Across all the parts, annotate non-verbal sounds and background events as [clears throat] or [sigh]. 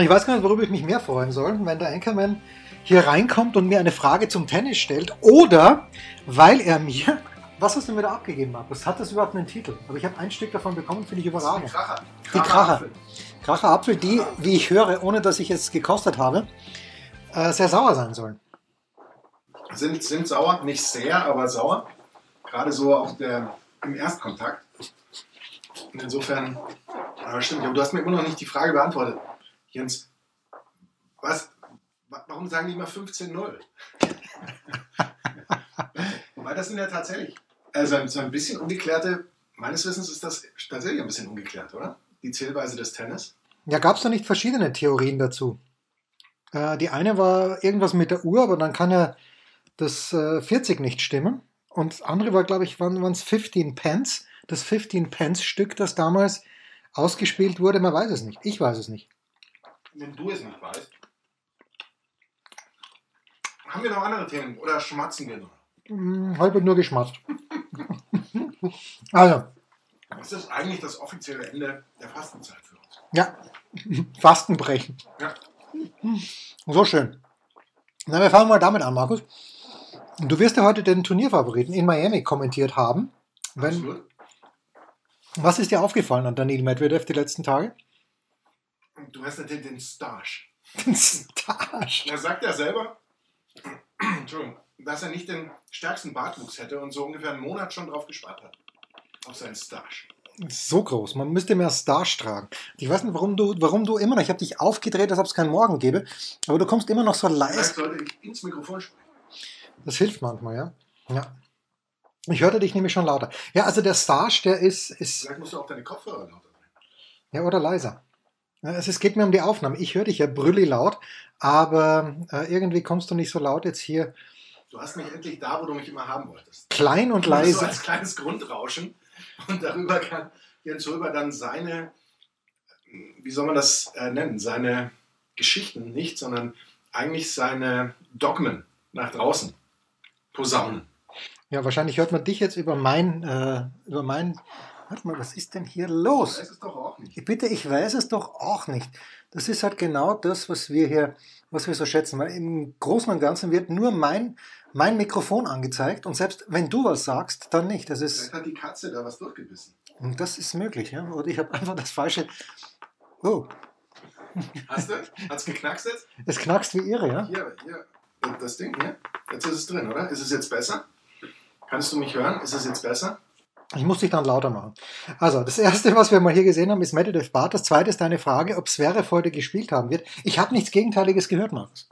Ich weiß gar nicht, worüber ich mich mehr freuen soll, wenn der Anchorman hier reinkommt und mir eine Frage zum Tennis stellt oder weil er mir. [laughs] Was hast du mir da abgegeben, Markus? Hat das überhaupt einen Titel? Aber ich habe ein Stück davon bekommen, finde ich überragend. Kracher. Die Kracher. Kracher Apfel, die, wie ich höre, ohne dass ich es gekostet habe, äh, sehr sauer sein sollen. Sind, sind sauer, nicht sehr, aber sauer. Gerade so auch der, im Erstkontakt. Und insofern, aber stimmt, du hast mir immer noch nicht die Frage beantwortet. Jens, was, wa- warum sagen die immer 15-0? [laughs] Weil das sind ja tatsächlich, also so ein bisschen ungeklärte, meines Wissens ist das tatsächlich ein bisschen ungeklärt, oder? Die Zählweise des Tennis. Ja, gab es da nicht verschiedene Theorien dazu? Äh, die eine war irgendwas mit der Uhr, aber dann kann ja das äh, 40 nicht stimmen. Und das andere war, glaube ich, waren es 15 Pence, das 15 Pence Stück, das damals ausgespielt wurde. Man weiß es nicht. Ich weiß es nicht. Wenn du es nicht weißt. Haben wir noch andere Themen oder schmatzen wir noch? Hm, Heute wird nur geschmatzt. [laughs] also, Das ist eigentlich das offizielle Ende der Fastenzeit für uns. ja, [laughs] Fastenbrechen. Ja. So schön. Na, wir fangen mal damit an, Markus. Du wirst ja heute den Turnierfavoriten in Miami kommentiert haben. Wenn, Absolut. was ist dir aufgefallen an Daniil Medvedev die letzten Tage? Und du hast natürlich den Starch. [laughs] Den Starch. Er sagt ja selber, [clears throat] Entschuldigung, dass er nicht den stärksten Bartwuchs hätte und so ungefähr einen Monat schon drauf gespart hat. Auf seinen Starch. So groß. Man müsste mehr Starch tragen. Ich weiß nicht, warum du, warum du immer noch, ich habe dich aufgedreht, als ob es keinen Morgen gäbe, aber du kommst immer noch so Vielleicht leise. sollte ich ins Mikrofon sprechen. Das hilft manchmal, ja. Ja. Ich hörte dich nämlich schon lauter. Ja, also der Starch, der ist, ist Vielleicht musst du auch deine Kopfhörer lauter drehen. Ja, oder leiser. Es geht mir um die Aufnahme. Ich höre dich ja brülli laut, aber äh, irgendwie kommst du nicht so laut jetzt hier Du hast mich endlich da, wo du mich immer haben wolltest. klein und So leise. als kleines Grundrauschen. Und darüber kann Jens Röber dann seine, wie soll man das äh, nennen, seine Geschichten nicht, sondern eigentlich seine Dogmen nach draußen posaunen. Ja, wahrscheinlich hört man dich jetzt über mein, äh, über mein. Warte mal, was ist denn hier los? Das ist doch auch nicht. Bitte, ich weiß es doch auch nicht. Das ist halt genau das, was wir hier, was wir so schätzen. Weil im Großen und Ganzen wird nur mein, mein Mikrofon angezeigt und selbst wenn du was sagst, dann nicht. Das ist, Vielleicht hat die Katze da was durchgebissen. und das ist möglich, ja. Oder ich habe einfach das falsche. Oh, Hast du? Hat's geknackst jetzt? es knackst wie irre, ja. Hier, hier. Das Ding hier. Jetzt ist es drin, oder? Ist es jetzt besser? Kannst du mich hören? Ist es jetzt besser? Ich muss dich dann lauter machen. Also, das erste, was wir mal hier gesehen haben, ist Medvedev Bart. Das zweite ist deine Frage, ob Zverev heute gespielt haben wird. Ich habe nichts Gegenteiliges gehört, Markus.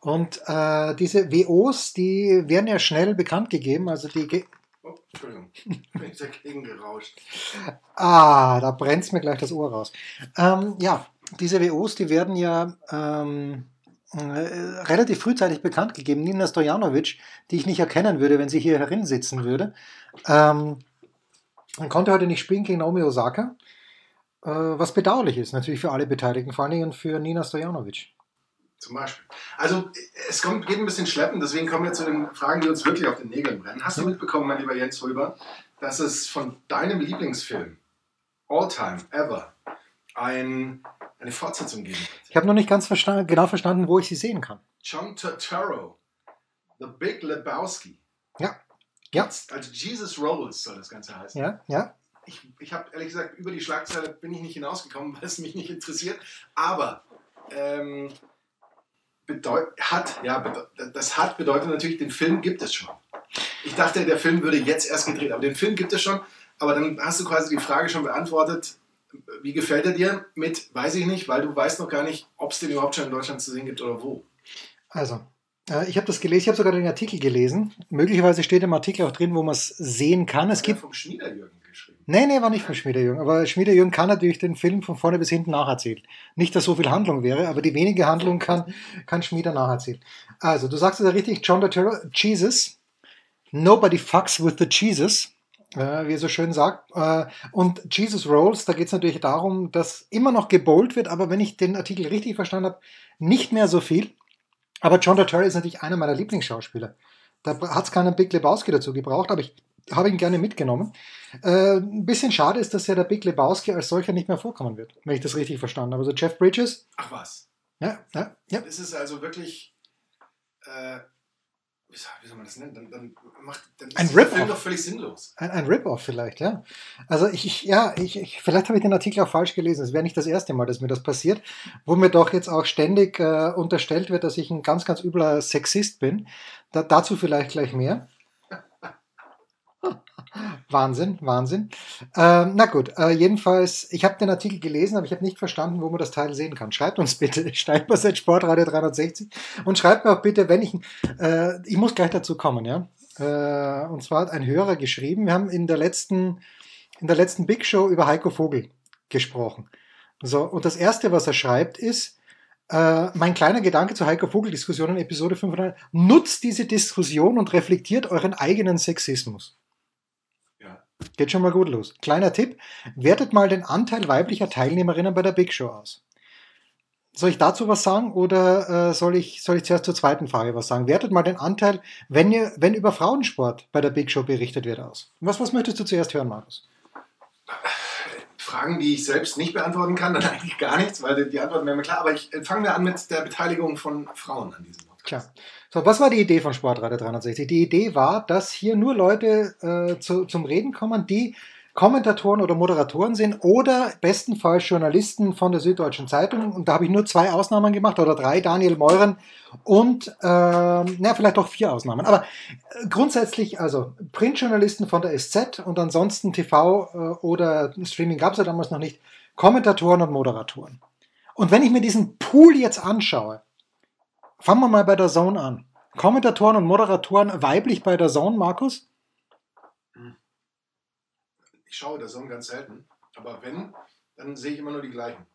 Und äh, diese WOs, die werden ja schnell bekannt gegeben. Also die, ge Oh, Entschuldigung. Bin ich dagegen gerauscht. [laughs] ah, da brennt's mir gleich das Ohr raus. Ähm, ja, diese WOs, die werden ja ähm, äh, relativ frühzeitig bekannt gegeben. Nina Stojanovic, die ich nicht erkennen würde, wenn sie hier herin sitzen würde, ähm, konnte heute nicht spielen gegen Naomi Osaka, äh, was bedauerlich ist natürlich für alle Beteiligten, vor allen Dingen für Nina Stojanovic. Zum Beispiel. Also, es kommt, geht ein bisschen schleppen, deswegen kommen wir zu den Fragen, die uns wirklich auf den Nägeln brennen. Hast du mitbekommen, mein lieber Jens Röber, dass es von deinem Lieblingsfilm, All Time, Ever, ein, eine Fortsetzung geben wird? Ich habe noch nicht ganz versta genau verstanden, wo ich sie sehen kann. John Turturro, The Big Lebowski. Ja, ja, Also Jesus Rolls soll das Ganze heißen. ja, ja. Ich, ich habe ehrlich gesagt, über die Schlagzeile bin ich nicht hinausgekommen, [laughs] weil es mich nicht interessiert. Aber ähm, hat, ja, das hat bedeutet natürlich, den Film gibt es schon. Ich dachte, der Film würde jetzt erst gedreht, aber den Film gibt es schon. Aber dann hast du quasi die Frage schon beantwortet, wie gefällt er dir mit, weiß ich nicht, weil du weißt noch gar nicht, ob es den überhaupt schon in Deutschland zu sehen gibt oder wo. Also, ich habe das gelesen, ich habe sogar den Artikel gelesen. Möglicherweise steht im Artikel auch drin, wo man es sehen kann. Es gibt vom Schniederjürgen geschrieben. Nee, nee, war nicht von Schmieder-Jürgen. Aber Schmieder-Jürgen kann natürlich den Film von vorne bis hinten nacherzählen. Nicht, dass so viel Handlung wäre, aber die wenige Handlung kann, kann Schmieder nacherzählen. Also, du sagst es ja richtig, John Turturro, Jesus. Nobody fucks with the Jesus, äh, wie er so schön sagt. Äh, und Jesus Rolls, da geht es natürlich darum, dass immer noch gebowlt wird, aber wenn ich den Artikel richtig verstanden habe, nicht mehr so viel. Aber John Turturro ist natürlich einer meiner Lieblingsschauspieler. Da hat es keinen Big Lebowski dazu gebraucht, aber ich habe ihn gerne mitgenommen. Äh, ein bisschen schade ist, dass ja der Big Lebowski als solcher nicht mehr vorkommen wird, wenn ich das richtig verstanden habe. Also Jeff Bridges. Ach was. Ja, ja, ja. Das ist also wirklich. Äh, wie, soll, man das nennen? Dann, dann macht dann Ein ist Rip-Off. Film doch völlig sinnlos. Ein, ein Rip-Off vielleicht, ja. Also ich, ich ja, ich, ich, vielleicht habe ich den Artikel auch falsch gelesen. Es wäre nicht das erste Mal, dass mir das passiert, wo mir doch jetzt auch ständig äh, unterstellt wird, dass ich ein ganz, ganz übler Sexist bin. Da, dazu vielleicht gleich mehr. [laughs] Wahnsinn, Wahnsinn. Ähm, na gut, äh, jedenfalls, ich habe den Artikel gelesen, aber ich habe nicht verstanden, wo man das Teil sehen kann. Schreibt uns bitte, [laughs] Steinbasset Sportradio 360 und schreibt mir auch bitte, wenn ich, äh, ich muss gleich dazu kommen, ja. Äh, und zwar hat ein Hörer geschrieben, wir haben in der letzten, in der letzten Big Show über Heiko Vogel gesprochen. So, und das erste, was er schreibt, ist, äh, mein kleiner Gedanke zur Heiko Vogel-Diskussion in Episode 500, nutzt diese Diskussion und reflektiert euren eigenen Sexismus. Geht schon mal gut los. Kleiner Tipp, wertet mal den Anteil weiblicher Teilnehmerinnen bei der Big Show aus. Soll ich dazu was sagen oder äh, soll, ich, soll ich zuerst zur zweiten Frage was sagen? Wertet mal den Anteil, wenn, ihr, wenn über Frauensport bei der Big Show berichtet wird, aus. Was, was möchtest du zuerst hören, Markus? Fragen, die ich selbst nicht beantworten kann, dann [laughs] eigentlich gar nichts, weil die, Antworten wären mir klar. Aber ich äh, fangen wir an mit der Beteiligung von Frauen an diesem Klar. So, was war die Idee von Sportradio 360? Die Idee war, dass hier nur Leute äh, zu, zum Reden kommen, die Kommentatoren oder Moderatoren sind oder bestenfalls Journalisten von der Süddeutschen Zeitung. Und da habe ich nur zwei Ausnahmen gemacht oder drei, Daniel Meuren und ähm, na, vielleicht auch vier Ausnahmen. Aber äh, grundsätzlich also Printjournalisten von der SZ und ansonsten TV äh, oder Streaming gab es ja damals noch nicht, Kommentatoren und Moderatoren. Und wenn ich mir diesen Pool jetzt anschaue, fangen wir mal bei der Zone an. Kommentatoren und Moderatoren weiblich bei der Zone, Markus? Ich schaue das so ganz selten. Aber wenn, dann sehe ich immer nur die gleichen.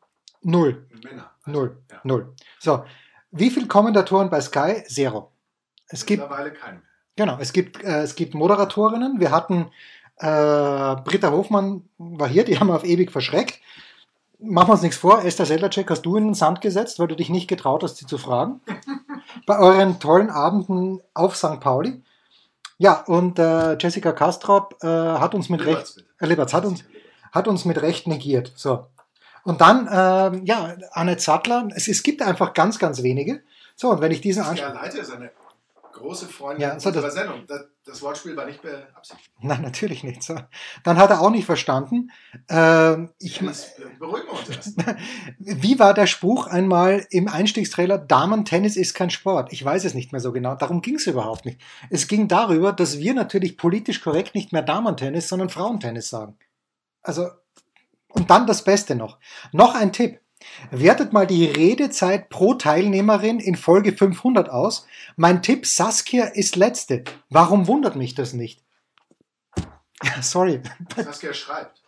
Null. Männer. Null. Ja. Null. So, wie viele Kommentatoren bei Sky? Zero. Es gibt, Mittlerweile keinen mehr. genau, es gibt, äh, es gibt Moderatorinnen. Wir hatten äh, Britta Hofmann war hier, die haben wir auf ewig verschreckt. Machen wir uns nichts vor, Esther Sedlacek hast du in den Sand gesetzt, weil du dich nicht getraut hast, sie zu fragen. [laughs] Bei euren tollen Abenden auf St. Pauli. Ja, und äh, Jessica Kastrop äh, hat uns mit Recht, äh, Liberts, hat uns, hat uns mit Recht negiert. So. Und dann, ähm, ja, Anne Zattler, es, es gibt einfach ganz, ganz wenige. So, und wenn ich diesen Ja, anschaue. Leite ist eine große Freundin Ja, so unserer das- Sendung. Das, das Wortspiel war nicht beabsichtigt. [laughs] Nein, natürlich nicht. So. Dann hat er auch nicht verstanden. Ähm, ich, Jetzt äh, beruhigen wir uns erst. [laughs] wie war der Spruch einmal im Einstiegstrailer, Damen-Tennis ist kein Sport? Ich weiß es nicht mehr so genau. Darum ging es überhaupt nicht. Es ging darüber, dass wir natürlich politisch korrekt nicht mehr Damen-Tennis, sondern Frauentennis sagen. Also, und dann das Beste noch. Noch ein Tipp. Wertet mal die Redezeit pro Teilnehmerin in Folge 500 aus. Mein Tipp, Saskia ist letzte. Warum wundert mich das nicht? [laughs] Sorry. Saskia schreibt.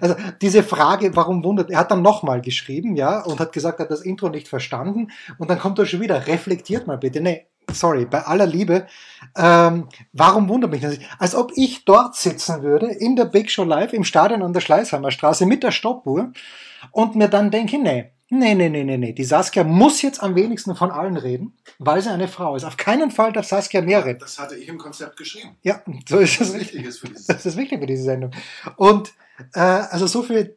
Also diese Frage, warum wundert, er hat dann nochmal geschrieben, ja, und hat gesagt, er hat das Intro nicht verstanden. Und dann kommt er schon wieder, reflektiert mal bitte. Nee, sorry, bei aller Liebe, ähm, warum wundert mich das? Als ob ich dort sitzen würde, in der Big Show Live, im Stadion an der Schleißheimer Straße mit der Stoppuhr und mir dann denke, nee, nee, nee, nee, nee, nee, die Saskia muss jetzt am wenigsten von allen reden, weil sie eine Frau ist. Auf keinen Fall darf Saskia mehr reden. Das hatte ich im Konzept geschrieben. Ja, so ist es Das richtig. wichtig ist für dieses. Das ist wichtig für diese Sendung. Und äh, also so viel,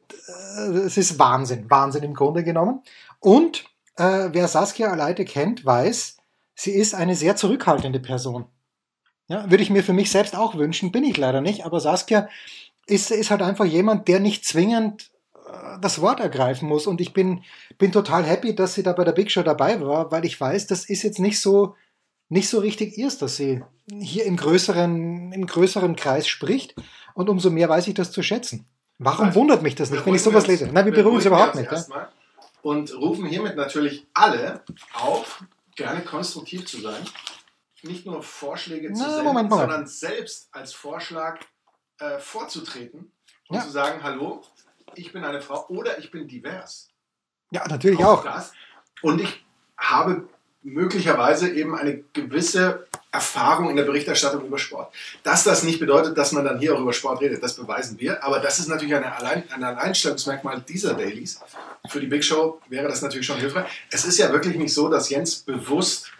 äh, es ist Wahnsinn, Wahnsinn im Grunde genommen. Und äh, wer Saskia Aleite kennt, weiß, sie ist eine sehr zurückhaltende Person. Ja, würde ich mir für mich selbst auch wünschen, bin ich leider nicht, aber Saskia ist, ist halt einfach jemand, der nicht zwingend das Wort ergreifen muss. Und ich bin, bin total happy, dass sie da bei der Big Show dabei war, weil ich weiß, das ist jetzt nicht so, nicht so richtig ihrs, dass sie hier im größeren, im größeren Kreis spricht. Und umso mehr weiß ich das zu schätzen. Warum Also, wundert mich das nicht, wenn ich sowas lese? Nein, wir beruhigen uns überhaupt nicht. Ja? Und rufen hiermit natürlich alle auf, gerne konstruktiv zu sein. Nicht nur Vorschläge zu Na, senden, Moment, Moment. sondern selbst als Vorschlag äh, vorzutreten und Ja. zu sagen, hallo, ich bin eine Frau oder ich bin divers. Ja, natürlich auch. Das. Und ich habe möglicherweise eben eine gewisse Erfahrung in der Berichterstattung über Sport. Dass das nicht bedeutet, dass man dann hier auch über Sport redet, das beweisen wir. Aber das ist natürlich eine Allein, ein Alleinstellungsmerkmal dieser Dailies. Für die Big Show wäre das natürlich schon hilfreich. Es ist ja wirklich nicht so, dass Jens bewusst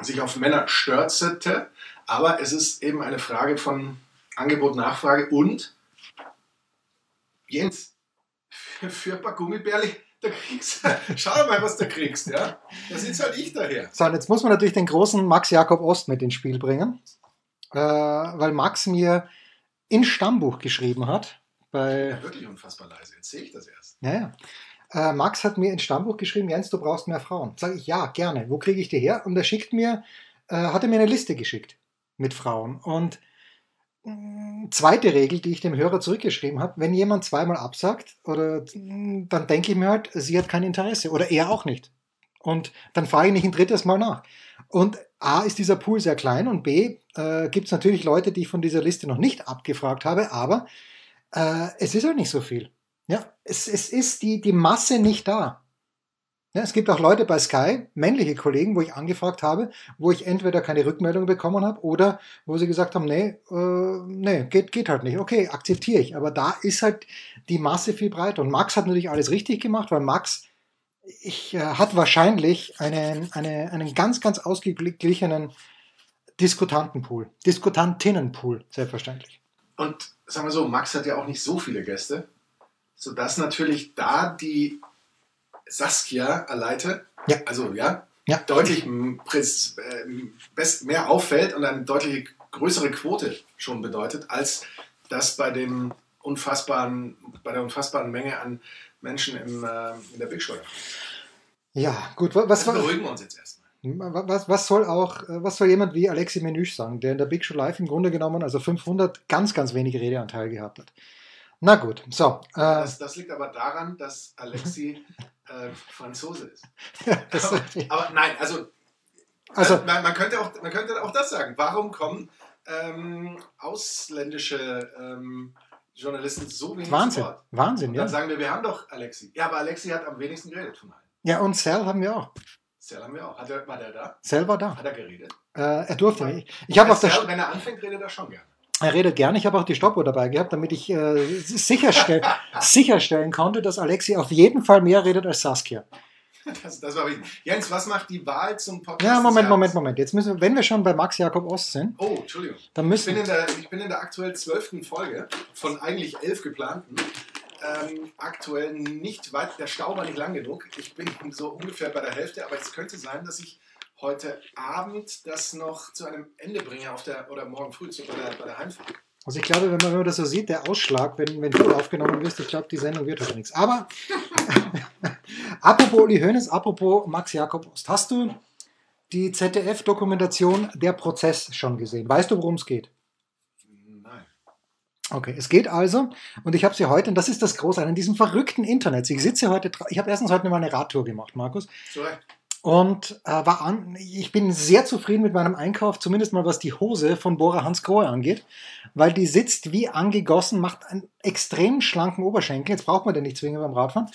sich auf Männer stürzte, aber es ist eben eine Frage von Angebot, Nachfrage und Jens, für, für ein paar Gummibärli, da kriegst du, schau mal, was du kriegst, ja. Da sitzt halt ich daher. So, und jetzt muss man natürlich den großen Max Jakob Ost mit ins Spiel bringen, äh, weil Max mir in Stammbuch geschrieben hat. Bei, Ja, wirklich unfassbar leise. Jetzt sehe ich das erst. ja, ja. Äh, Max hat mir ins Stammbuch geschrieben, Jens, du brauchst mehr Frauen. Sage ich, ja, gerne. Wo kriege ich die her? Und er schickt mir, äh, hat er mir eine Liste geschickt mit Frauen. Und zweite Regel, die ich dem Hörer zurückgeschrieben habe, wenn jemand zweimal absagt, oder mh, dann denke ich mir halt, sie hat kein Interesse oder er auch nicht. Und dann frage ich nicht ein drittes Mal nach. Und A ist dieser Pool sehr klein und B äh, gibt es natürlich Leute, die ich von dieser Liste noch nicht abgefragt habe, aber äh, es ist halt nicht so viel. Ja, es, es ist die, die Masse nicht da. Ja, es gibt auch Leute bei Sky, männliche Kollegen, wo ich angefragt habe, wo ich entweder keine Rückmeldung bekommen habe oder wo sie gesagt haben, nee, äh, nee, geht, geht halt nicht. Okay, akzeptiere ich. Aber da ist halt die Masse viel breiter. Und Max hat natürlich alles richtig gemacht, weil Max ich, äh, hat wahrscheinlich einen, eine, einen ganz, ganz ausgeglichenen Diskutantenpool, Diskutantinnenpool, selbstverständlich. Und sagen wir so, Max hat ja auch nicht so viele Gäste, sodass natürlich da die Saskia erleitet, Ja. also ja, Ja. deutlich ähm, best, mehr auffällt und eine deutlich größere Quote schon bedeutet, als das bei dem unfassbaren, bei der unfassbaren Menge an Menschen im, äh, in der Big Show. Ja, gut, wa- was, was, beruhigen wir uns jetzt erstmal. was, was soll auch, äh, was soll jemand wie Alexi Menüsch sagen, der in der Big Show Live im Grunde genommen, also 500, ganz, ganz wenig Redeanteil gehabt hat? Na gut, so. Äh, Das, das liegt aber daran, dass Alexi äh, Franzose ist. [laughs] Aber, aber nein, also also, man, man, könnte auch, man könnte auch das sagen. Warum kommen ähm, ausländische ähm, Journalisten so wenig Wahnsinn, Wort? Wahnsinn, Und ja. dann sagen wir, wir haben doch Alexi. Ja, aber Alexi hat am wenigsten geredet von allen. Ja, und Sal haben wir auch. Sal haben wir auch. Hat er, war der da? Sal war da. Hat er geredet? Äh, er durfte nicht. Ich habe auf der, Sal, wenn er anfängt, redet er schon gerne. Er redet gerne, ich habe auch die Stoppuhr dabei gehabt, damit ich äh, sicherstell, sicherstellen konnte, dass Alexi auf jeden Fall mehr redet als Saskia. Das, das war wichtig. Jens, was macht die Wahl zum Podcast? Ja, Moment? Moment, Moment. Jetzt müssen wir, wenn wir schon bei Max Jakob Ost sind, Oh, Entschuldigung. dann Ich müssen bin in der, ich bin in der aktuell zwölften Folge von eigentlich elf geplanten. Ähm, aktuell nicht weit, der Stau war nicht lang genug. Ich bin so ungefähr bei der Hälfte, aber es könnte sein, dass ich heute Abend das noch zu einem Ende bringe auf der, oder morgen früh zu, bei, der, bei der Heimfahrt. Also ich glaube, wenn man wenn man das so sieht, der Ausschlag, wenn, wenn du aufgenommen wirst, ich glaube, die Sendung wird heute nichts. Aber [laughs] apropos Uli Hoeneß, apropos Max Jakob Ost, hast du die ZDF-Dokumentation Der Prozess schon gesehen? Weißt du, worum es geht? Nein. Okay, es geht also, und ich habe sie heute, und das ist das Große an diesem verrückten Internet. Ich sitze heute, ich habe erstens heute mal eine Radtour gemacht, Markus, So, und äh, war an, ich bin sehr zufrieden mit meinem Einkauf, zumindest mal was die Hose von Bora Hans Grohe angeht, weil die sitzt wie angegossen, macht einen extrem schlanken Oberschenkel. Jetzt braucht man den nicht zwingend beim Radfahren.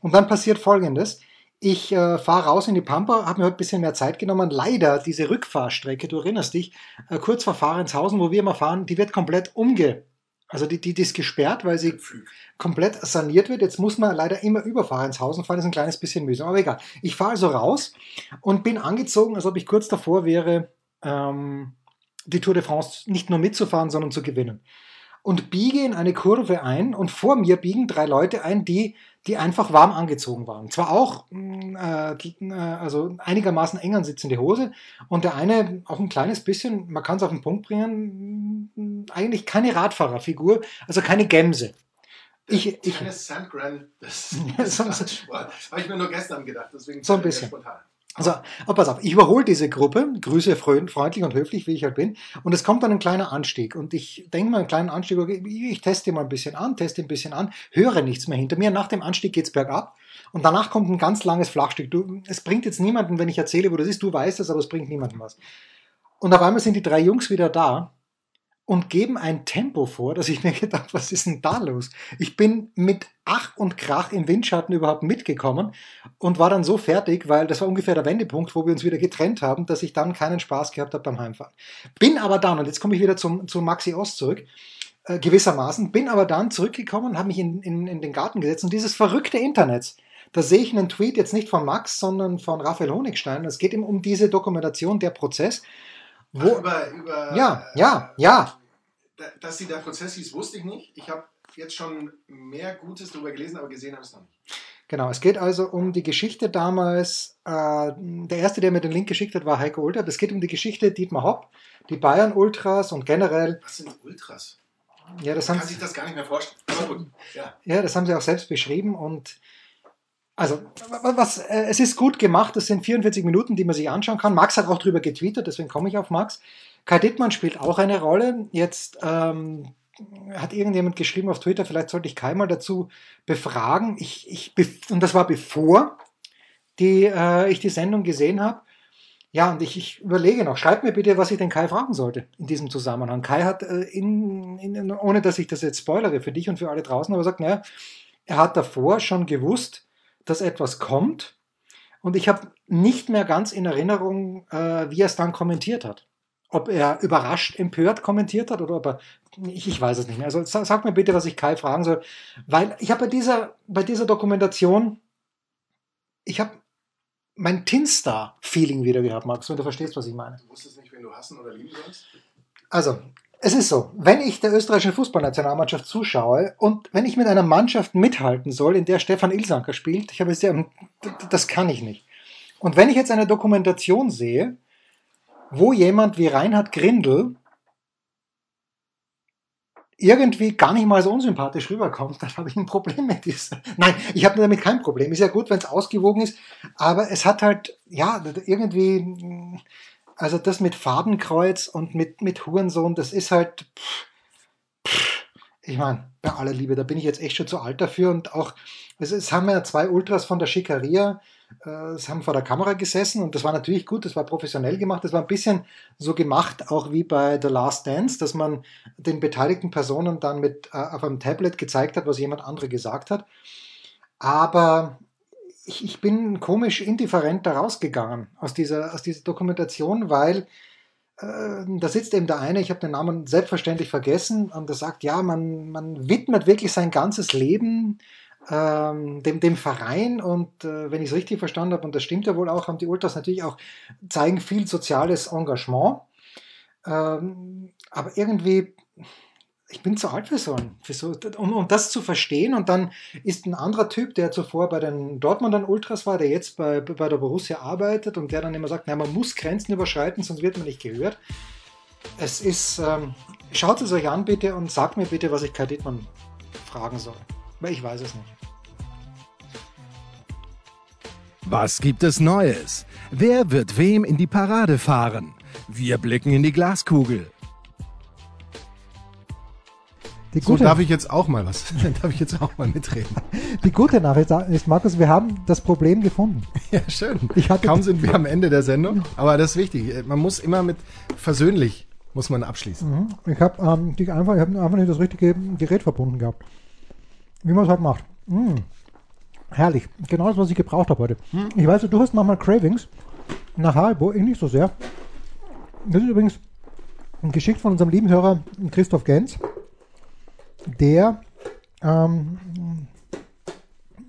Und dann passiert Folgendes. Ich äh, fahre raus in die Pampa, habe mir heute ein bisschen mehr Zeit genommen. Leider diese Rückfahrstrecke, du erinnerst dich, äh, kurz vor Fahrenshausen, wo wir immer fahren, die wird komplett umge... Also die, die, die ist gesperrt, weil sie komplett saniert wird. Jetzt muss man leider immer über Fahrenshausen fahren, das ist ein kleines bisschen mühsam, aber egal. Ich fahre also raus und bin angezogen, als ob ich kurz davor wäre, ähm, die Tour de France nicht nur mitzufahren, sondern zu gewinnen. Und biege in eine Kurve ein und vor mir biegen drei Leute ein, die, die einfach warm angezogen waren. Zwar auch mh, äh, äh, also einigermaßen eng ansitzende Hose und der eine auch ein kleines bisschen, man kann es auf den Punkt bringen, mh, eigentlich keine Radfahrerfigur, also keine Gemse. Ich, ich, Sandgren des [laughs] so- so- Radsport. Habe ich mir nur gestern gedacht, deswegen So ein bisschen. spontan. Also, aber pass auf, ich überhole diese Gruppe, grüße freundlich und höflich, wie ich halt bin, und es kommt dann ein kleiner Anstieg. Und ich denke mal, einen kleinen Anstieg, ich teste mal ein bisschen an, teste ein bisschen an, höre nichts mehr hinter mir. Nach dem Anstieg geht's bergab und danach kommt ein ganz langes Flachstück. Du, es bringt jetzt niemanden, wenn ich erzähle, wo das ist, du weißt es, aber es bringt niemandem was. Und auf einmal sind die drei Jungs wieder da und geben ein Tempo vor, dass ich mir [laughs] gedacht, was ist denn da los? Ich bin mit Ach und Krach im Windschatten überhaupt mitgekommen und war dann so fertig, weil das war ungefähr der Wendepunkt, wo wir uns wieder getrennt haben, dass ich dann keinen Spaß gehabt habe beim Heimfahren. Bin aber dann, und jetzt komme ich wieder zum, zu Maxi Ost zurück, äh, gewissermaßen, bin aber dann zurückgekommen, habe mich in, in, in den Garten gesetzt und dieses verrückte Internet, da sehe ich einen Tweet jetzt nicht von Max, sondern von Raphael Honigstein. Es geht ihm um diese Dokumentation, der Prozess. Wo, Ach, über, über, ja, ja, ja. Dass sie der Prozess hieß, wusste ich nicht. Ich habe jetzt schon mehr Gutes darüber gelesen, aber gesehen habe ich es noch nicht. Genau, es geht also um die Geschichte damals. Äh, der erste, der mir den Link geschickt hat, war Heiko Ulter. Es geht um die Geschichte Dietmar Hopp, die Bayern Ultras und generell. Was sind Ultras? Ja, das haben kann sich das gar nicht mehr vorstellen. Aber gut. Ja. ja, das haben sie auch selbst beschrieben und also, was, äh, es ist gut gemacht, das sind 44 Minuten, die man sich anschauen kann. Max hat auch drüber getweetet, deswegen komme ich auf Max. Kai Dittmann spielt auch eine Rolle. Jetzt ähm, hat irgendjemand geschrieben auf Twitter, vielleicht sollte ich Kai mal dazu befragen. Ich, ich, und das war bevor die, äh, ich die Sendung gesehen habe. Ja, und ich, ich überlege noch, schreibt mir bitte, was ich den Kai fragen sollte in diesem Zusammenhang. Kai hat, äh, in, in, ohne dass ich das jetzt spoilere für dich und für alle draußen, aber sagt, naja, er hat davor schon gewusst, dass etwas kommt und ich habe nicht mehr ganz in Erinnerung, äh, wie er es dann kommentiert hat. Ob er überrascht, empört kommentiert hat oder ob er, ich, ich weiß es nicht mehr. Also sag, sag, mir bitte, was ich Kai fragen soll, weil ich habe bei dieser, bei dieser Dokumentation, ich habe mein Tinstar-Feeling wieder gehabt, Max, wenn du verstehst, was ich meine. Du wusstest nicht, wen du hassen oder lieben sollst? Also, es ist so, wenn ich der österreichischen Fußballnationalmannschaft zuschaue und wenn ich mit einer Mannschaft mithalten soll, in der Stefan Ilsanker spielt, ich habe es ja, das kann ich nicht. Und wenn ich jetzt eine Dokumentation sehe, wo jemand wie Reinhard Grindel irgendwie gar nicht mal so unsympathisch rüberkommt, dann habe ich ein Problem mit diesem. Nein, ich habe damit kein Problem. Ist ja gut, wenn es ausgewogen ist, aber es hat halt, ja, irgendwie also das mit Fadenkreuz und mit, mit Hurensohn, das ist halt, pff, pff, ich meine, bei aller Liebe, da bin ich jetzt echt schon zu alt dafür und auch, es, es haben ja zwei Ultras von der Schickeria, äh, es haben vor der Kamera gesessen und das war natürlich gut, das war professionell gemacht, das war ein bisschen so gemacht, auch wie bei The Last Dance, dass man den beteiligten Personen dann mit äh, auf einem Tablet gezeigt hat, was jemand andere gesagt hat. Aber ich, ich bin komisch indifferent da rausgegangen aus dieser, aus dieser Dokumentation, weil äh, da sitzt eben der eine, ich habe den Namen selbstverständlich vergessen, und der sagt, ja, man, man widmet wirklich sein ganzes Leben ähm, dem, dem Verein und äh, wenn ich es richtig verstanden habe, und das stimmt ja wohl auch, haben die Ultras natürlich auch, zeigen viel soziales Engagement. Ähm, aber irgendwie ich bin zu alt für so, für so um, um das zu verstehen. Und dann ist ein anderer Typ, der zuvor bei den Dortmundern Ultras war, der jetzt bei, bei der Borussia arbeitet und der dann immer sagt, na, man muss Grenzen überschreiten, sonst wird man nicht gehört. Es ist, ähm, schaut es euch an bitte und sagt mir bitte, was ich Kai Dittmann fragen soll. Weil ich weiß es nicht. Was gibt es Neues? Wer wird wem in die Parade fahren? Wir blicken in die Glaskugel. Die gute, so darf ich jetzt auch mal was, [laughs] [laughs] darf ich jetzt auch mal mitreden. Die gute Nachricht ist, Markus, wir haben das Problem gefunden. [laughs] Ja, schön. Kaum sind wir am Ende der Sendung, aber das ist wichtig. Man muss immer mit versöhnlich muss man abschließen. Mhm. Ich habe ähm, einfach, ich hab einfach nicht das richtige Gerät verbunden gehabt. Wie man es halt macht. Mhm. Herrlich. Genau das, was ich gebraucht habe heute. Mhm. Ich weiß, du hast manchmal Cravings nach Haribo, ich nicht so sehr. Das ist übrigens geschickt von unserem lieben Hörer Christoph Gens der ähm,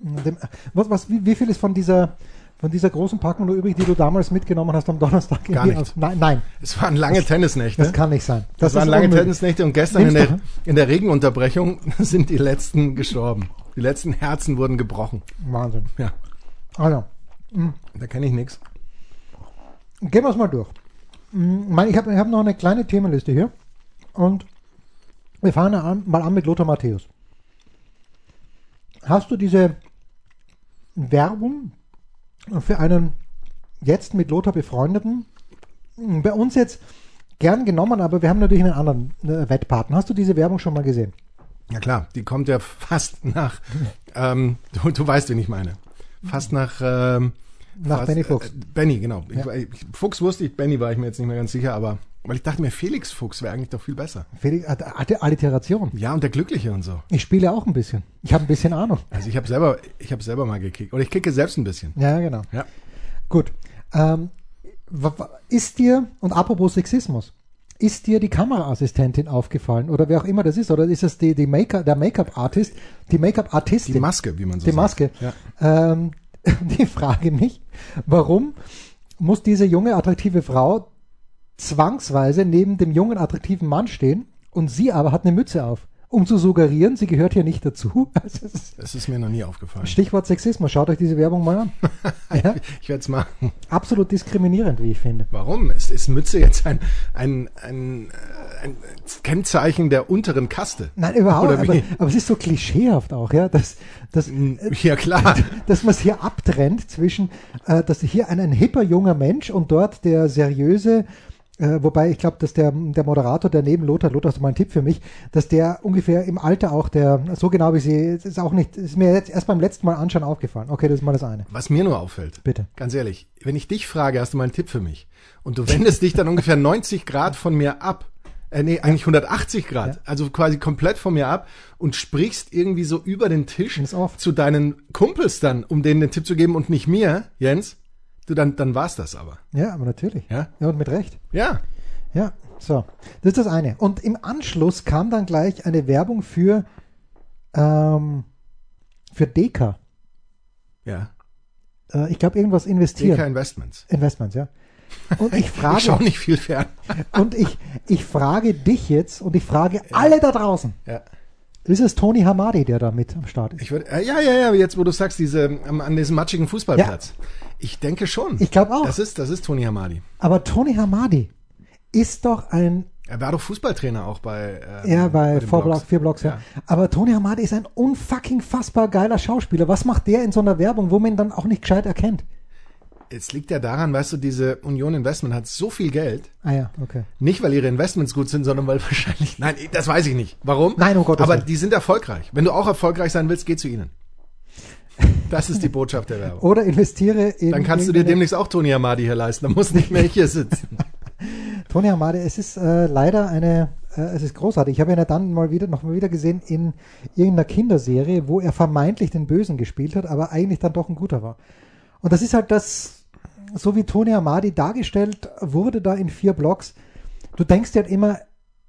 dem, was, was, wie, wie, viel ist von dieser von dieser großen Packung nur übrig, die du damals mitgenommen hast am Donnerstag? Gar nicht. Nein, nein. Es waren lange das, Tennisnächte. Das kann nicht sein. Das, das waren lange unmöglich. Tennisnächte und gestern in der, in der, Regenunterbrechung [laughs] sind die letzten gestorben. Die letzten Herzen wurden gebrochen. Wahnsinn. Ja. Also. Mh. Da kenne ich nichts. Gehen wir es mal durch. Ich habe ich hab noch eine kleine Themenliste hier. Und wir fangen an, mal an mit Lothar Matthäus. Hast du diese Werbung für einen jetzt mit Lothar befreundeten, bei uns jetzt gern genommen, aber wir haben natürlich einen anderen äh, Wettpartner. Hast du diese Werbung schon mal gesehen? Ja klar, die kommt ja fast nach, ähm, du, du weißt, wen ich meine. Fast nach ähm, nach Benny Fuchs. Äh, Benny, genau. Ja. Ich, ich, Fuchs wusste ich, Benny war ich mir jetzt nicht mehr ganz sicher, aber Weil ich dachte mir, Felix Fuchs wäre eigentlich doch viel besser. Felix, äh, Alter- Alliteration. Ja, und der Glückliche und so. Ich spiele auch ein bisschen. Ich habe ein bisschen Ahnung. Also ich habe selber, ich habe selber mal gekickt. Oder ich kicke selbst ein bisschen. Ja, genau. Ja. Gut. Ähm, ist dir, und apropos Sexismus, ist dir die Kameraassistentin aufgefallen oder wer auch immer das ist? Oder ist es die, die Make der Make-up-Artist, die Make-up-Artistin? Die Maske, wie man so Die sagt. Maske. Ja. Ähm, [laughs] die frage mich, warum muss diese junge, attraktive Frau zwangsweise neben dem jungen, attraktiven Mann stehen und sie aber hat eine Mütze auf, um zu suggerieren, sie gehört hier nicht dazu? [laughs] Also, es ist Das ist mir noch nie aufgefallen. Stichwort Sexismus, schaut euch diese Werbung mal an. [laughs] ja, Ich werde es machen. absolut diskriminierend, wie ich finde. Warum? Ist, ist Mütze jetzt ein, ein, ein, äh, ein Kennzeichen der unteren Kaste? Nein, überhaupt, Oder aber, aber es ist so klischeehaft auch, ja, dass, dass, Ja, klar. [laughs] dass man es hier abtrennt zwischen, äh, dass hier ein, ein hipper junger Mensch und dort der seriöse, äh, wobei ich glaube, dass der, der Moderator, der neben Lothar, Lothar ist mal ein Tipp für mich, dass der ungefähr im Alter auch der, so genau wie sie, ist auch nicht, ist mir jetzt erst beim letzten Mal anschauen aufgefallen. Okay, das ist mal das eine. Was mir nur auffällt, Bitte. ganz ehrlich, wenn ich dich frage, hast du mal einen Tipp für mich? Und du wendest dich dann ungefähr 90 Grad von mir ab. Äh, nee, eigentlich 180 Grad. Ja. Also quasi komplett von mir ab und sprichst irgendwie so über den Tisch zu deinen Kumpels dann, um denen den Tipp zu geben und nicht mir, Jens. Du, dann, dann war's das aber. Ja, aber natürlich. Ja? Ja, und mit Recht. Ja. Ja, so. Das ist das eine. Und im Anschluss kam dann gleich eine Werbung für, ähm, für Deka. Ja. Äh, ich glaube, irgendwas investieren. DK Investments. Investments, ja. Und ich [laughs] Ich frage, schaue nicht viel fern. [laughs] und ich, ich frage dich jetzt und ich frage alle da draußen. Ja. Ist es Tony Hamadi, der da mit am Start ist? Ich würde, äh, ja, ja, ja, jetzt wo du sagst, diese, ähm, an diesem matschigen Fußballplatz. Ich denke schon. Ich glaub auch. Das ist, das ist Tony Hamadi. Aber Tony Hamadi ist doch ein, Er war doch Fußballtrainer auch bei, äh, ja, bei vier Blocks. Vier Blocks, ja. Aber Tony Hamadi ist ein unfucking fassbar geiler Schauspieler. Was macht der in so einer Werbung, wo man ihn dann auch nicht gescheit erkennt? Jetzt liegt ja daran, weißt du, diese Union Investment hat so viel Geld, Ah ja, okay. nicht weil ihre Investments gut sind, sondern weil [laughs] wahrscheinlich, nein, das weiß ich nicht. Warum? Nein, um Gottes Aber Willen. die sind erfolgreich. Wenn du auch erfolgreich sein willst, geh zu ihnen. Das ist die Botschaft der Werbung. Oder investiere in. Dann kannst du dir demnächst auch Tony Hamadi hier leisten. Dann musst nicht mehr [laughs] hier sitzen. Tony Hamadi, es ist äh, leider eine, äh, es ist großartig. Ich habe ihn ja dann mal wieder, noch mal wieder gesehen in irgendeiner Kinderserie, wo er vermeintlich den Bösen gespielt hat, aber eigentlich dann doch ein guter war. Und das ist halt das, so wie Tony Hamadi dargestellt wurde da in vier Blocks. Du denkst dir halt immer,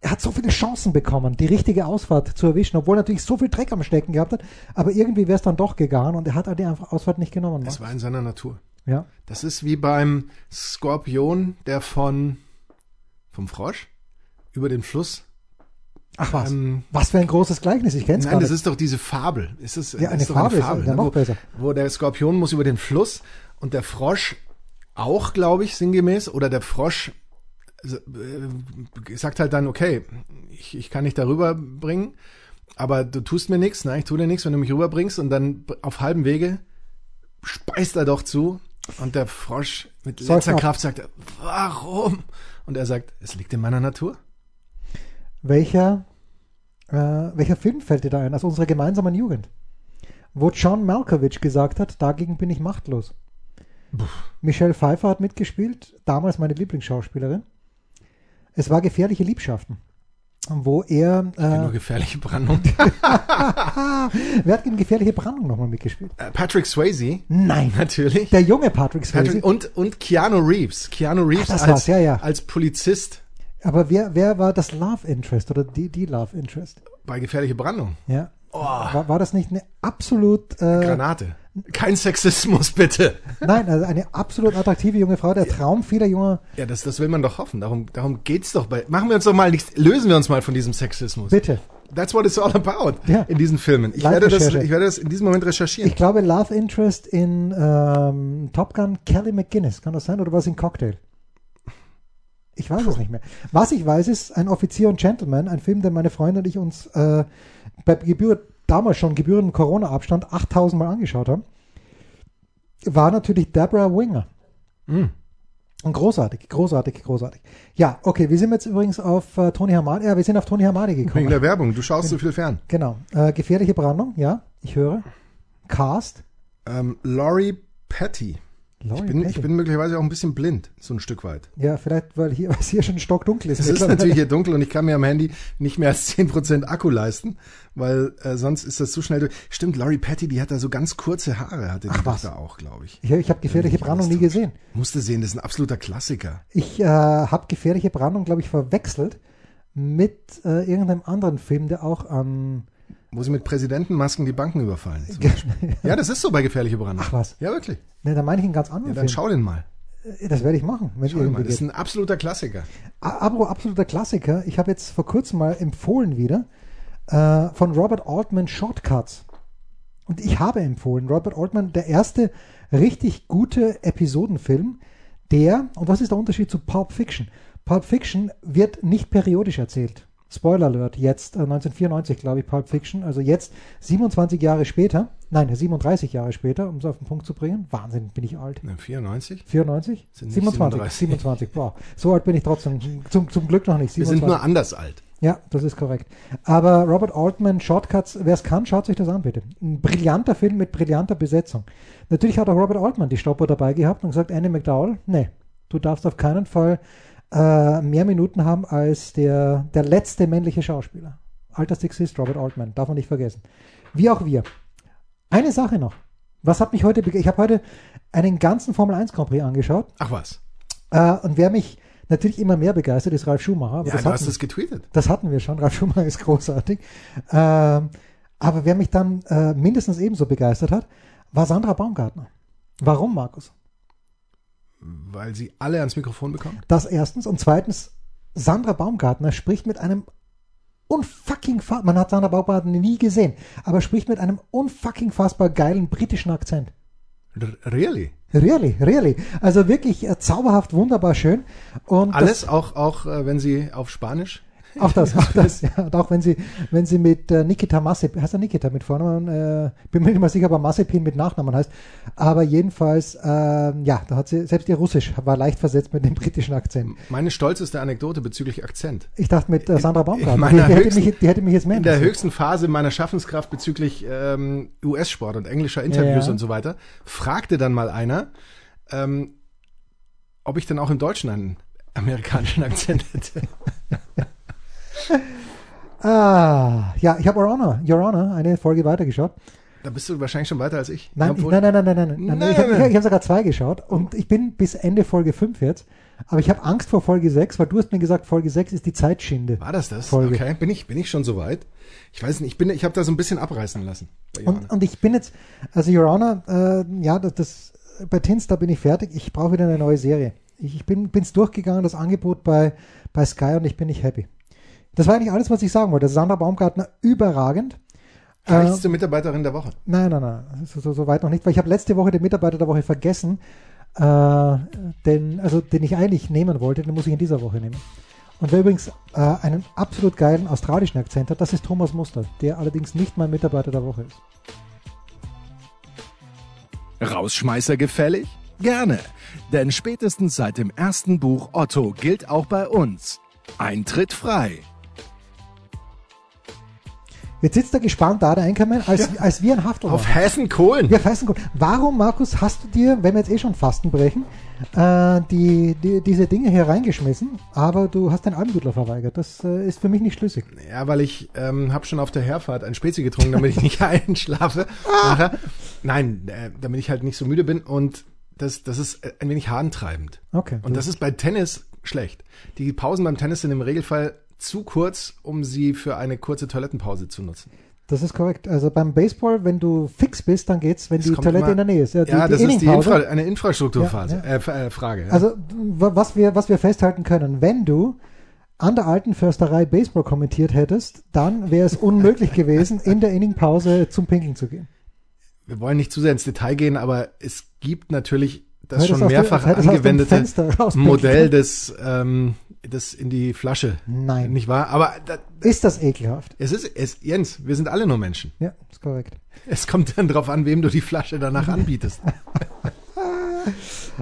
er hat so viele Chancen bekommen, die richtige Ausfahrt zu erwischen, obwohl er natürlich so viel Dreck am Stecken gehabt hat, aber irgendwie wäre es dann doch gegangen und er hat halt die einfach Ausfahrt nicht genommen. Das war in seiner Natur. ja. Das ist wie beim Skorpion, der von, vom Frosch über den Fluss. Ach was, Ähm, was für ein großes Gleichnis, ich kenne es gar Nein, nicht. das ist doch diese Fabel. Ist es, Ja, eine ist doch Fabel ist ja ne? noch wo, besser. wo der Skorpion muss über den Fluss und der Frosch auch, glaube ich, sinngemäß, oder der Frosch äh, sagt halt dann, okay, ich, ich kann dich darüber bringen, aber du tust mir nichts, nein, ich tue dir nichts, wenn du mich rüberbringst und dann auf halbem Wege speist er doch zu und der Frosch mit letzter ab. Kraft sagt, warum? Und er sagt, es liegt in meiner Natur. Welcher, äh, welcher Film fällt dir da ein aus unserer gemeinsamen Jugend? Wo John Malkovich gesagt hat, dagegen bin ich machtlos. Michelle Pfeiffer hat mitgespielt, damals meine Lieblingsschauspielerin. Es war gefährliche Liebschaften, wo er, Nur äh, gefährliche Brandung. [laughs] wer hat in gefährliche Brandung nochmal mitgespielt? Äh, Patrick Swayze, Nein, natürlich. der junge Patrick Swayze. Patrick, und, und Keanu Reeves. Keanu Reeves Ach, als, ja, ja. als Polizist Aber wer, wer war das Love Interest oder die, die Love Interest? bei gefährliche Brandung. Ja. War, war das nicht eine absolut äh, Granate. Kein Sexismus, bitte. Nein, also eine absolut attraktive junge Frau, der Traum vieler junger. Ja, das, das will man doch hoffen. Darum, darum geht's doch bei. Machen wir uns doch mal nichts. Lösen wir uns mal von diesem Sexismus. Bitte. That's what it's all about Ja. in diesen Filmen. Ich werde, das, ich werde das in diesem Moment recherchieren. Ich glaube, Love Interest in ähm, Top Gun Kelly McGuinness, kann das sein? Oder war es in Cocktail? Ich weiß es nicht mehr. Was ich weiß, ist ein Offizier und Gentleman, ein Film, den meine Freunde und ich uns äh, bei Gebühr, damals schon gebührenden Corona-Abstand 8000 Mal angeschaut haben, war natürlich Deborah Winger. Mm. Und großartig, großartig, großartig. Ja, okay, wir sind jetzt übrigens auf äh, Tony Hamadi, ja, wir sind auf Tony Hamadi Wegen gekommen. der Werbung. Du schaust so viel fern. Genau. Äh, gefährliche Brandung, ja, ich höre. Cast, Ähm, Laurie Petty. Laurie Ich bin, ich bin möglicherweise auch ein bisschen blind, so ein Stück weit. ja, vielleicht, weil hier, [laughs] weil es hier schon stockdunkel ist. Es ist natürlich hier dunkel und ich kann mir am Handy nicht mehr als 10% Akku leisten, weil äh, sonst ist das zu schnell durch. Stimmt, Laurie Patty, die hat da so ganz kurze Haare, hatte die Ach, was? auch, glaube ich. Ich, ich habe gefährliche Brandung nie gesehen. Musste sehen, das ist ein absoluter Klassiker. Ich äh, habe gefährliche Brandung, glaube ich, verwechselt mit äh, irgendeinem anderen Film, der auch an. Wo sie mit Präsidentenmasken die Banken überfallen. ja, das ist so bei gefährliche Brandung. Ach was. Ja, wirklich. Ne, da meine ich einen ganz Ja, anderen dann Film. schau den mal. Äh, Das werde ich machen, wenn Schau den mal. Das ist ein absoluter Klassiker. Aber absoluter Klassiker. Ich habe jetzt vor kurzem mal empfohlen wieder äh, von Robert Altman Shortcuts. Und ich habe empfohlen, Robert Altman, der erste richtig gute Episodenfilm, der, und was ist der Unterschied zu Pulp Fiction? Pulp Fiction wird nicht periodisch erzählt. Spoiler Alert, jetzt äh, 1994, glaube ich, Pulp Fiction, also jetzt 27 Jahre später, nein, 37 Jahre später, um es auf den Punkt zu bringen. Wahnsinn, bin ich alt. Ne, 94? 94? Sind nicht 27, 37. 27, wow. So alt bin ich trotzdem, zum, zum Glück noch nicht. Wir sind 27. nur anders alt. Ja, das ist korrekt. Aber Robert Altman, Shortcuts, wer es kann, schaut sich das an, bitte. Ein brillanter Film mit brillanter Besetzung. Natürlich hat auch Robert Altman die Stopper dabei gehabt und gesagt, Andy McDowell, nee, du darfst auf keinen Fall äh, mehr Minuten haben als der, der letzte männliche Schauspieler. Alter Sexist, Robert Altman, darf man nicht vergessen. Wie auch wir. Eine Sache noch. Was hat mich heute, ich habe heute einen ganzen Formel 1 Grand Prix angeschaut Ach was. äh, und wer mich natürlich immer mehr begeistert, ist Ralf Schumacher. Ja, das du hatten- hast es getweetet. das hatten wir schon. Ralf Schumacher ist großartig. Ähm, aber wer mich dann äh, mindestens ebenso begeistert hat, war Sandra Baumgartner. Warum, Markus? Weil sie alle ans Mikrofon bekommen. Das erstens. Und zweitens, Sandra Baumgartner spricht mit einem unfucking, man hat Sandra Baumgartner nie gesehen, aber spricht mit einem unfucking fassbar geilen britischen Akzent. Really? Really, really. Also wirklich äh, zauberhaft, wunderbar schön. Und das- Alles, auch, auch äh, wenn sie auf Spanisch? Auch das, auch das, [laughs] ja. Und auch wenn sie, wenn sie mit äh, Nikita Massepin, heißt er Nikita mit Vornamen, äh, bin mir nicht mal sicher, ob er Massepin mit Nachnamen heißt. Aber jedenfalls, ähm, ja, da hat sie, selbst ihr Russisch war leicht versetzt mit dem britischen Akzent. Meine stolzeste Anekdote bezüglich Akzent. Ich dachte mit äh, Sandra meiner die, die, hätte mich, die hätte mich jetzt mehr In der höchsten Phase meiner Schaffenskraft bezüglich ähm, US-Sport und englischer Interviews Ja. und so weiter, fragte dann mal einer, ähm, ob ich dann auch im Deutschen einen amerikanischen Akzent hätte. [laughs] Ah, ja, ich habe Your Honor, Your Honor, eine Folge weitergeschaut. Da bist du wahrscheinlich schon weiter als ich. Nein, ich, nein, nein, nein, nein, nein, nein, Nein, Ich habe hab sogar zwei geschaut und ich bin bis Ende Folge 5 jetzt. Aber ich habe Angst vor Folge 6, weil du hast mir gesagt, Folge 6 ist die Zeitschinde. War das das? Folge. Okay, bin ich, bin ich schon so weit? Ich weiß nicht, ich bin, ich habe da so ein bisschen abreißen lassen. Und, und ich bin jetzt, also Your Honor, äh, ja, das, das, bei Tins, da bin ich fertig. Ich brauche wieder eine neue Serie. Ich, ich bin bin's durchgegangen, das Angebot bei, bei Sky und ich bin nicht happy. Das war eigentlich alles, was ich sagen wollte. Sandra Baumgartner, überragend. Reichste Mitarbeiterin der Woche. Nein, nein, nein, so, so, so weit noch nicht, weil ich habe letzte Woche den Mitarbeiter der Woche vergessen, äh, den, also den ich eigentlich nehmen wollte, den muss ich in dieser Woche nehmen. Und wer übrigens äh, einen absolut geilen australischen Akzent hat, das ist Thomas Muster, der allerdings nicht mein Mitarbeiter der Woche ist. Rausschmeißer gefällig? Gerne, denn spätestens seit dem ersten Buch Otto gilt auch bei uns. Eintritt frei. Jetzt sitzt er gespannt da, der Einkommen, als, als wir ein Haftel Auf waren. Hessen Kohlen. Ja, Fasten gut. Warum, Markus, hast du dir, wenn wir jetzt eh schon Fasten brechen, äh, die, die, diese Dinge hier reingeschmissen, aber du hast den Almdudler verweigert? Das äh, ist für mich nicht schlüssig. Ja, weil ich ähm, habe schon auf der Herfahrt ein Spezi getrunken, damit ich nicht [laughs] einschlafe. Nachher. Nein, äh, damit ich halt nicht so müde bin und das, das ist ein wenig harntreibend. Okay. Und das ist bei Tennis schlecht. Die Pausen beim Tennis sind im Regelfall zu kurz, um sie für eine kurze Toilettenpause zu nutzen. Das ist korrekt. Also beim Baseball, wenn du fix bist, dann geht's, wenn Es die Toilette immer- in der Nähe ist. Ja, die, ja, das ist die. Infra eine Infrastrukturphase, Ja, Äh, F- äh, Frage. Ja. Also wa- was wir, was wir festhalten können, wenn du an der alten Försterei Baseball kommentiert hättest, dann wäre es unmöglich [laughs] gewesen, in der Inningpause zum Pinkeln zu gehen. Wir wollen nicht zu sehr ins Detail gehen, aber es gibt natürlich das Hättest schon mehrfach dem angewendete Modell des, ähm, des in die Flasche. Nein. Nicht wahr? Aber da, Ist das ekelhaft? es ist, es, Jens, wir sind alle nur Menschen. Ja, ist korrekt. Es kommt dann drauf an, wem du die Flasche danach anbietest.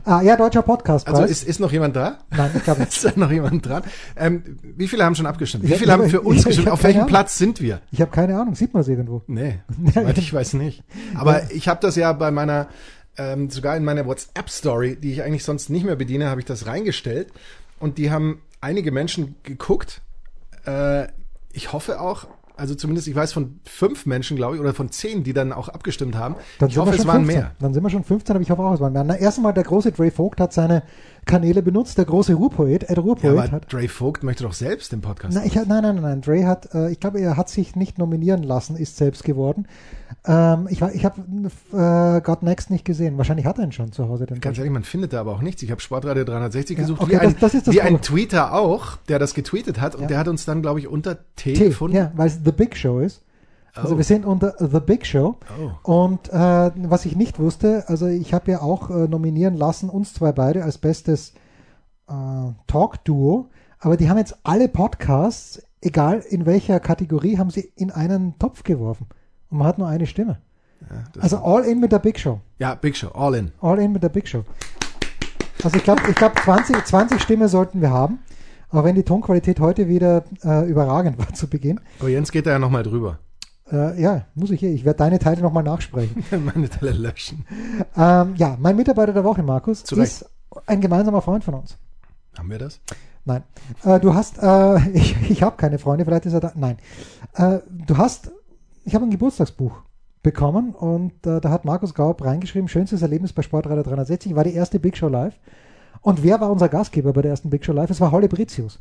Ah, ja, deutscher Podcastpreis. Also ist, ist noch jemand da? Nein, ich glaube nicht. [laughs] Ist da noch jemand dran? Ähm, wie viele haben schon abgestimmt? Wie viele haben ich- für uns [laughs] gestimmt? hab Auf welchem Ahnung. Platz sind wir? Ich habe keine Ahnung. Sieht man es irgendwo? Nee, [laughs] soweit ich weiß nicht. Aber ich habe das ja bei meiner ähm, sogar in meiner WhatsApp-Story, die ich eigentlich sonst nicht mehr bediene, habe ich das reingestellt. Und die haben einige Menschen geguckt. Äh, ich hoffe auch, also zumindest ich weiß von fünf Menschen, glaube ich, oder von zehn, die dann auch abgestimmt haben. Dann ich hoffe, es waren 15. mehr. Dann sind wir schon 15, aber ich hoffe auch, es waren mehr. Na, erstmal der große Dre Vogt hat seine Kanäle benutzt, der große Ruhrpoet, Ed Ja, Ruhrpoet aber hat. Dre Vogt möchte doch selbst den Podcast. Na, ich, nein, nein, nein, nein. Dre hat, äh, ich glaube, er hat sich nicht nominieren lassen, ist selbst geworden. Ähm, ich ich habe äh, God Next nicht gesehen. Wahrscheinlich hat er ihn schon zu Hause. Den Ganz ehrlich, man findet da aber auch nichts. Ich habe Sportradio 360 Ja, gesucht, okay, wie, ein, das- das ist das wie ein. Tweeter auch, der das getweetet hat. Und Ja. der hat uns dann, glaube ich, unter T, T, gefunden. ja, weil es The Big Show ist. Also Oh. wir sind unter The Big Show. Oh. Und äh, was ich nicht wusste, also ich habe ja auch äh, nominieren lassen, uns zwei beide als bestes äh, Talk-Duo. Aber die haben jetzt alle Podcasts, egal in welcher Kategorie, haben sie in einen Topf geworfen. Und man hat nur eine Stimme. Ja, Also all in mit der Big Show. ja, Big Show, all in. All in mit der Big Show. Also ich glaube, ich glaub 20, 20 Stimmen sollten wir haben. Auch wenn die Tonqualität heute wieder äh, überragend [laughs] war zu Beginn. Aber Jens geht da ja nochmal drüber. Äh, ja, muss ich hier. Ich werde deine Teile nochmal nachsprechen. [laughs] Meine Teile löschen. ähm, ja, mein Mitarbeiter der Woche, Markus, Zu Recht. ist ein gemeinsamer Freund von uns. Haben wir das? Nein. Äh, du hast, äh, [laughs] ich, ich habe keine Freunde, vielleicht ist er da. Nein. Äh, du hast, ich habe ein Geburtstagsbuch bekommen und äh, da hat Markus Gaub reingeschrieben, schönstes Erlebnis bei Sportradar 360, war die erste Big Show Live. Und wer war unser Gastgeber bei der ersten Big Show Live? Es war Holle Britius.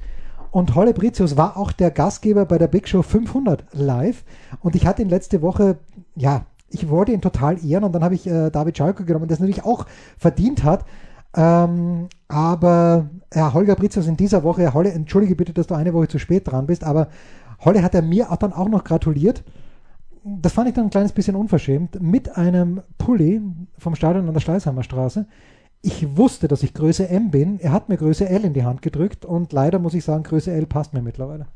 Und Holle Britius war auch der Gastgeber bei der Big Show 500 live. Und ich hatte ihn letzte Woche, ja, ich wollte ihn total ehren und dann habe ich äh, David Schalker genommen, der es natürlich auch verdient hat. Ähm, aber ja, Holger Britius in dieser Woche, Holle, entschuldige bitte, dass du eine Woche zu spät dran bist, aber Holle hat er mir auch dann auch noch gratuliert. Das fand ich dann ein kleines bisschen unverschämt. Mit einem Pulli vom Stadion an der Schleißheimer Straße. Ich wusste, dass ich Größe M bin. Er hat mir Größe L in die Hand gedrückt und leider muss ich sagen, Größe L passt mir mittlerweile.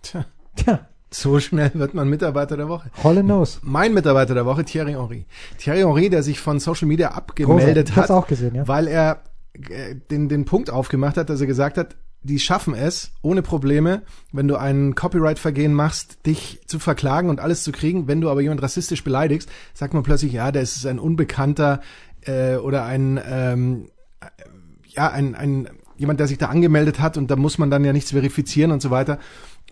Tja, Tja, so schnell wird man Mitarbeiter der Woche. Holle knows. Mein Mitarbeiter der Woche, Thierry Henry. Thierry Henry, der sich von Social Media abgemeldet Großartig. Hat, auch gesehen, ja. weil er äh, den, den Punkt aufgemacht hat, dass er gesagt hat, die schaffen es ohne Probleme, wenn du ein Copyright-Vergehen machst, dich zu verklagen und alles zu kriegen. Wenn du aber jemand rassistisch beleidigst, sagt man plötzlich, ja, der ist ein Unbekannter äh, oder ein ähm, äh, ja ein, ein jemand, der sich da angemeldet hat und da muss man dann ja nichts verifizieren und so weiter.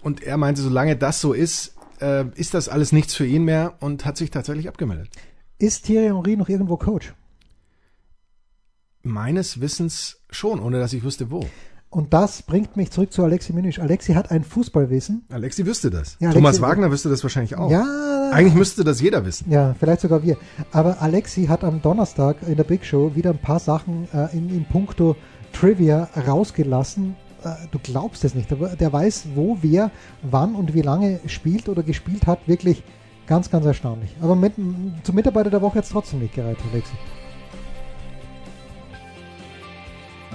Und er meinte, solange das so ist, äh, ist das alles nichts für ihn mehr und hat sich tatsächlich abgemeldet. Ist Thierry Henry noch irgendwo Coach? Meines Wissens schon, ohne dass ich wüsste, wo. Und das bringt mich zurück zu Alexi Minisch. Alexi hat ein Fußballwissen. Alexi wüsste das. Ja, Thomas Alexi- Wagner wüsste das wahrscheinlich auch. Ja, Eigentlich müsste das jeder wissen. Ja, vielleicht sogar wir. Aber Alexi hat am Donnerstag in der Big Show wieder ein paar Sachen äh, in, in puncto Trivia rausgelassen. Äh, du glaubst es nicht. Aber der weiß, wo, wer, wann und wie lange spielt oder gespielt hat. Wirklich ganz, ganz erstaunlich. Aber mit, zum Mitarbeiter der Woche hat es trotzdem nicht gereicht, Alexi.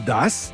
Das